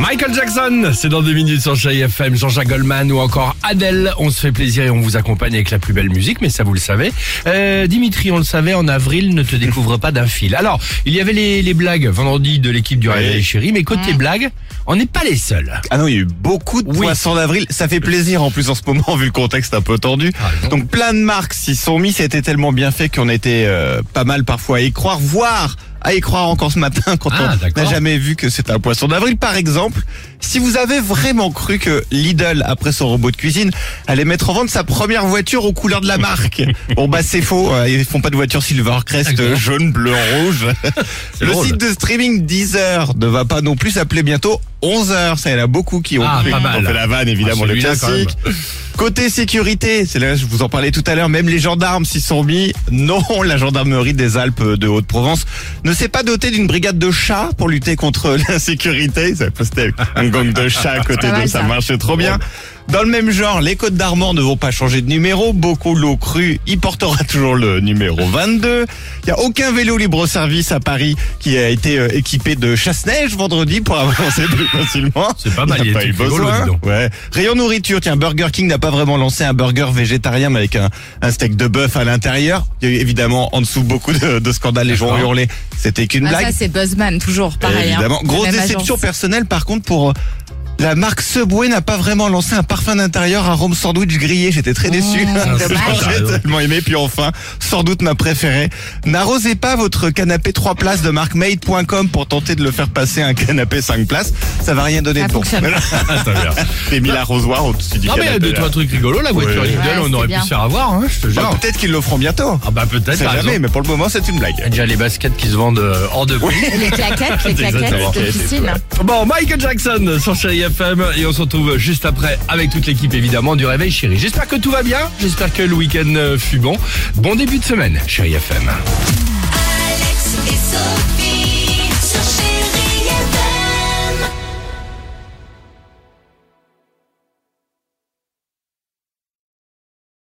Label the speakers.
Speaker 1: Michael Jackson, c'est dans deux minutes sur Chérie FM, Jean-Jacques Goldman ou encore Adèle. On se fait plaisir et on vous accompagne avec la plus belle musique, mais ça vous le savez. Euh, Dimitri, on le savait, en avril, ne te découvre pas d'un fil. Alors, il y avait les, les blagues vendredi de l'équipe du Réveil Chérie, mais côté blagues, on n'est pas les seuls.
Speaker 2: Ah non, il y a eu beaucoup de
Speaker 1: Oui.
Speaker 2: poissons d'avril. Ça fait plaisir en plus en ce moment vu le contexte un peu tendu.
Speaker 1: Ah.
Speaker 2: Donc plein de marques s'y sont mis. C'était tellement bien fait qu'on était euh, pas mal parfois à y croire, voire à y croire encore ce matin quand
Speaker 1: Ah,
Speaker 2: on n'a jamais vu que c'était un poisson d'avril. Par exemple, si vous avez vraiment cru que Lidl, après son robot de cuisine, allait mettre en vente sa première voiture aux couleurs de la marque. bon bah c'est faux. Euh, Ils font pas de voiture Silvercrest jaune, bleu, rouge.
Speaker 1: C'est
Speaker 2: Le
Speaker 1: drôle.
Speaker 2: site de streaming Deezer ne va pas non plus s'appeler bientôt 11 heures. Ça, il y en a beaucoup qui ont,
Speaker 1: Ah, mal.
Speaker 2: ont fait la vanne, évidemment,
Speaker 1: Ah,
Speaker 2: le
Speaker 1: celui-là, quand
Speaker 2: classique. Côté sécurité, c'est là, je vous en parlais tout à l'heure, même les gendarmes s'y sont mis. Non, la gendarmerie des Alpes de Haute-Provence ne s'est pas dotée d'une brigade de chats pour lutter contre l'insécurité. Postait un gang de chats à côté d'eux, ça
Speaker 3: ça.
Speaker 2: marchait trop bien. Dans le même genre, les Côtes d'Armor ne vont pas changer de numéro. Beaucoup l'ont cru, il portera toujours le numéro 22. Il n'y a aucun vélo libre-service à Paris qui a été euh, équipé de chasse-neige vendredi pour avancer plus facilement.
Speaker 1: C'est pas mal,
Speaker 2: Il
Speaker 1: y
Speaker 2: n'y
Speaker 1: a
Speaker 2: pas eu besoin. Ouais. Rayon nourriture, tiens, Burger King n'a pas vraiment lancé un burger végétarien mais avec un, un steak de bœuf à l'intérieur. Il y a eu évidemment en dessous beaucoup de, de scandales, les gens ont hurlé. C'était qu'une
Speaker 3: Ah,
Speaker 2: blague.
Speaker 3: ça, c'est Buzzman, toujours, pareil. hein.
Speaker 2: Évidemment. Grosse déception
Speaker 3: agence.
Speaker 2: personnelle par contre pour la marque Subway n'a pas vraiment lancé un parfum d'intérieur à Rome sandwich grillé. J'étais très déçu.
Speaker 3: Mmh,
Speaker 2: J'ai tellement aimé. Puis enfin, sans doute ma préférée. N'arrosez pas votre canapé 3 places de marque made.com pour tenter de le faire passer à un canapé 5 places. Ça va rien donner
Speaker 3: Ça
Speaker 2: de bon.
Speaker 1: Ah.
Speaker 2: J'ai mis l'arrosoir au-dessus du
Speaker 1: Non mais il y a
Speaker 2: canapé.
Speaker 1: deux, trois trucs rigolos, la voiture
Speaker 2: Ouais.
Speaker 1: Lidl,
Speaker 3: Ouais,
Speaker 1: on
Speaker 3: c'est
Speaker 1: aurait pu se faire avoir, hein, je te
Speaker 2: Bah,
Speaker 1: jure.
Speaker 2: Peut-être qu'ils le feront bientôt.
Speaker 1: Ah bah peut-être,
Speaker 2: C'est jamais,
Speaker 1: raison.
Speaker 2: mais pour le moment, c'est une blague.
Speaker 1: Il y a déjà les baskets qui se vendent euh, hors de prix.
Speaker 3: Les claquettes, les claquettes
Speaker 1: Exactement.
Speaker 3: de piscine.
Speaker 1: Bon, Michael Jackson sur Chérie Et on se retrouve juste après avec toute l'équipe évidemment du Réveil Chérie. J'espère que tout va bien, j'espère que le week-end euh, fut bon. Bon début de semaine, Chérie FM.